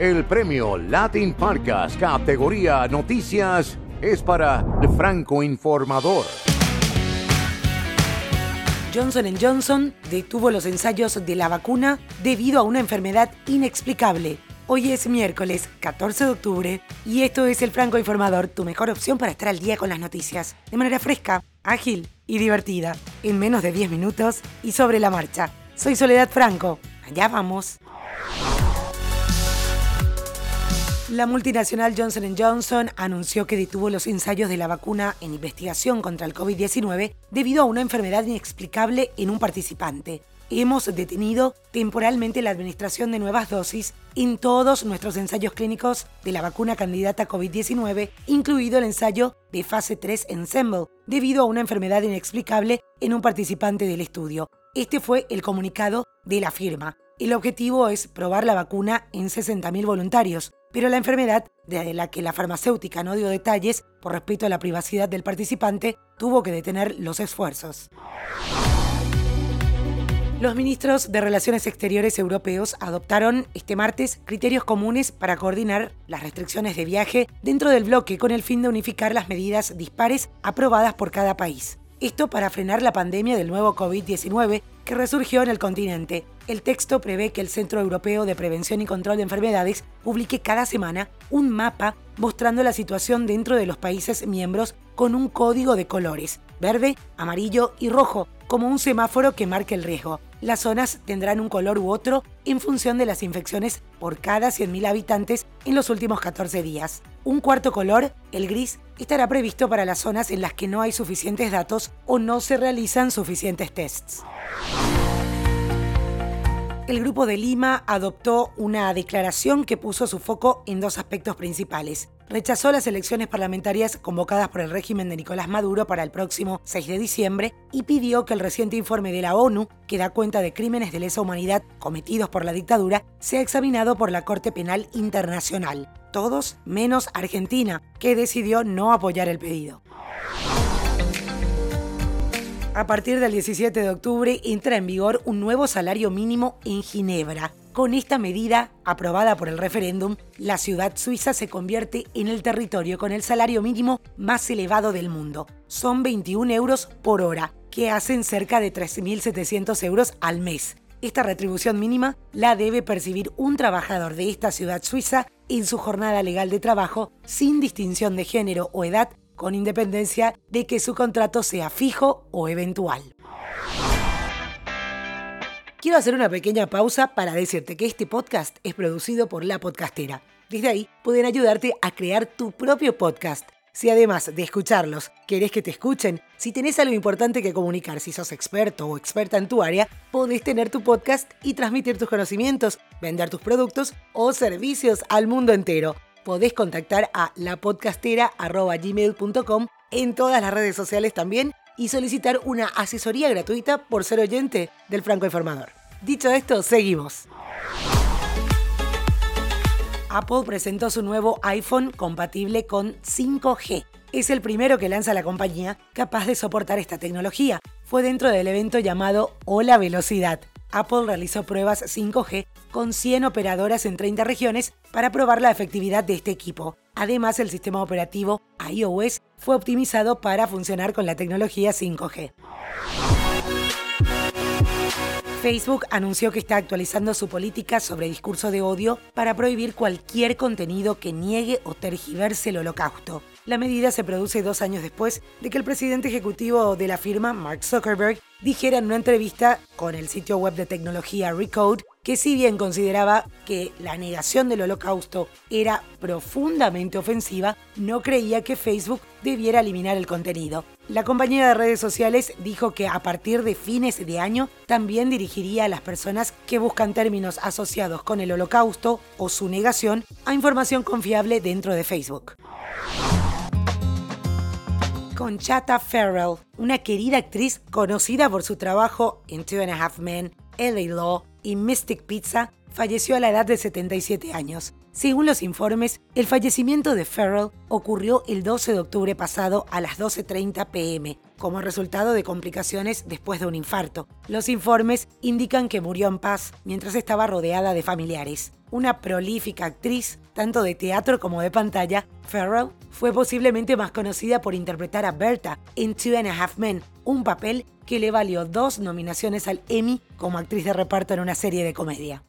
El premio Latin Podcast categoría Noticias es para el Franco Informador. Johnson Johnson detuvo los ensayos de la vacuna debido a una enfermedad inexplicable. Hoy es miércoles 14 de octubre y esto es el Franco Informador, tu mejor opción para estar al día con las noticias, de manera fresca, ágil y divertida, en menos de 10 minutos y sobre la marcha. Soy Soledad Franco, allá vamos. La multinacional Johnson Johnson anunció que detuvo los ensayos de la vacuna en investigación contra el COVID-19 debido a una enfermedad inexplicable en un participante. Hemos detenido temporalmente la administración de nuevas dosis en todos nuestros ensayos clínicos de la vacuna candidata COVID-19, incluido el ensayo de fase 3 Ensemble, debido a una enfermedad inexplicable en un participante del estudio. Este fue el comunicado de la firma. El objetivo es probar la vacuna en 60.000 voluntarios, pero la enfermedad, de la que la farmacéutica no dio detalles por respeto a la privacidad del participante, tuvo que detener los esfuerzos. Los ministros de Relaciones Exteriores europeos adoptaron este martes criterios comunes para coordinar las restricciones de viaje dentro del bloque con el fin de unificar las medidas dispares aprobadas por cada país. Esto para frenar la pandemia del nuevo COVID-19 resurgió en el continente. El texto prevé que el Centro Europeo de Prevención y Control de Enfermedades publique cada semana un mapa mostrando la situación dentro de los países miembros con un código de colores, verde, amarillo y rojo, como un semáforo que marque el riesgo. Las zonas tendrán un color u otro en función de las infecciones por cada 100.000 habitantes en los últimos 14 días. Un cuarto color, el gris, estará previsto para las zonas en las que no hay suficientes datos o no se realizan suficientes tests. El Grupo de Lima adoptó una declaración que puso su foco en dos aspectos principales. Rechazó las elecciones parlamentarias convocadas por el régimen de Nicolás Maduro para el próximo 6 de diciembre y pidió que el reciente informe de la ONU, que da cuenta de crímenes de lesa humanidad cometidos por la dictadura, sea examinado por la Corte Penal Internacional. Todos menos Argentina, que decidió no apoyar el pedido. A partir del 17 de octubre entra en vigor un nuevo salario mínimo en Ginebra. Con esta medida, aprobada por el referéndum, la ciudad suiza se convierte en el territorio con el salario mínimo más elevado del mundo. Son 21 euros por hora, que hacen cerca de 13.700 euros al mes. Esta retribución mínima la debe percibir un trabajador de esta ciudad suiza en su jornada legal de trabajo sin distinción de género o edad con independencia de que su contrato sea fijo o eventual. Quiero hacer una pequeña pausa para decirte que este podcast es producido por La Podcastera. Desde ahí pueden ayudarte a crear tu propio podcast. Si además de escucharlos querés que te escuchen, si tenés algo importante que comunicar, si sos experto o experta en tu área, podés tener tu podcast y transmitir tus conocimientos, vender tus productos o servicios al mundo entero podés contactar a lapodcastera.gmail.com en todas las redes sociales también y solicitar una asesoría gratuita por ser oyente del Franco Informador. Dicho esto, seguimos. Apple presentó su nuevo iPhone compatible con 5G. Es el primero que lanza la compañía capaz de soportar esta tecnología. Fue dentro del evento llamado Hola Velocidad, Apple realizó pruebas 5G con 100 operadoras en 30 regiones para probar la efectividad de este equipo. Además, el sistema operativo iOS fue optimizado para funcionar con la tecnología 5G. Facebook anunció que está actualizando su política sobre discurso de odio para prohibir cualquier contenido que niegue o tergiverse el holocausto. La medida se produce dos años después de que el presidente ejecutivo de la firma, Mark Zuckerberg, dijera en una entrevista con el sitio web de tecnología Recode que si bien consideraba que la negación del holocausto era profundamente ofensiva, no creía que Facebook debiera eliminar el contenido. La compañía de redes sociales dijo que a partir de fines de año también dirigiría a las personas que buscan términos asociados con el holocausto o su negación a información confiable dentro de Facebook. Conchata Farrell, una querida actriz conocida por su trabajo en Two and a Half Men, LA Law y Mystic Pizza, falleció a la edad de 77 años. Según los informes, el fallecimiento de Farrell ocurrió el 12 de octubre pasado a las 12.30 pm, como resultado de complicaciones después de un infarto. Los informes indican que murió en paz mientras estaba rodeada de familiares. Una prolífica actriz, tanto de teatro como de pantalla, Farrell fue posiblemente más conocida por interpretar a Berta en Two and a Half Men, un papel que le valió dos nominaciones al Emmy como actriz de reparto en una serie de comedia.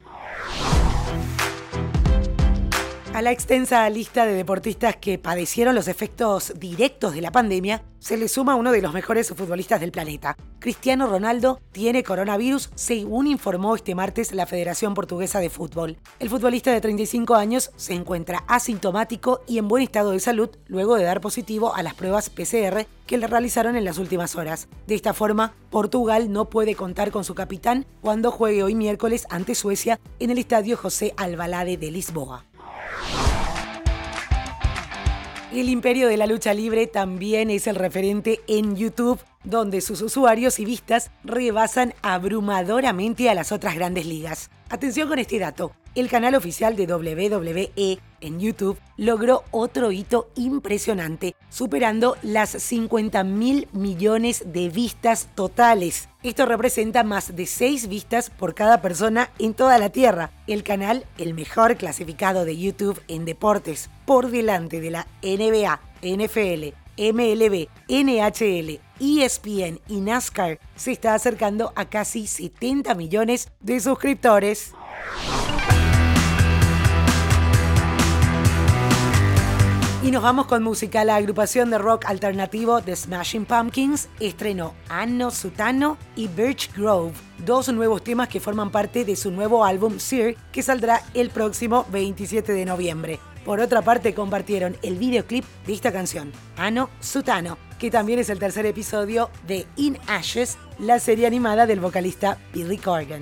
A la extensa lista de deportistas que padecieron los efectos directos de la pandemia, se le suma uno de los mejores futbolistas del planeta. Cristiano Ronaldo tiene coronavirus, según informó este martes la Federación Portuguesa de Fútbol. El futbolista de 35 años se encuentra asintomático y en buen estado de salud luego de dar positivo a las pruebas PCR que le realizaron en las últimas horas. De esta forma, Portugal no puede contar con su capitán cuando juegue hoy miércoles ante Suecia en el estadio José Albalade de Lisboa. El imperio de la lucha libre también es el referente en YouTube, donde sus usuarios y vistas rebasan abrumadoramente a las otras grandes ligas. Atención con este dato. El canal oficial de WWE en YouTube logró otro hito impresionante, superando las 50 mil millones de vistas totales. Esto representa más de 6 vistas por cada persona en toda la Tierra. El canal, el mejor clasificado de YouTube en deportes, por delante de la NBA, NFL, MLB, NHL, ESPN y NASCAR, se está acercando a casi 70 millones de suscriptores. Y nos vamos con música. La agrupación de rock alternativo The Smashing Pumpkins estrenó Anno Sutano y Birch Grove, dos nuevos temas que forman parte de su nuevo álbum Sear, que saldrá el próximo 27 de noviembre. Por otra parte, compartieron el videoclip de esta canción, Anno Sutano, que también es el tercer episodio de In Ashes, la serie animada del vocalista Billy Corgan.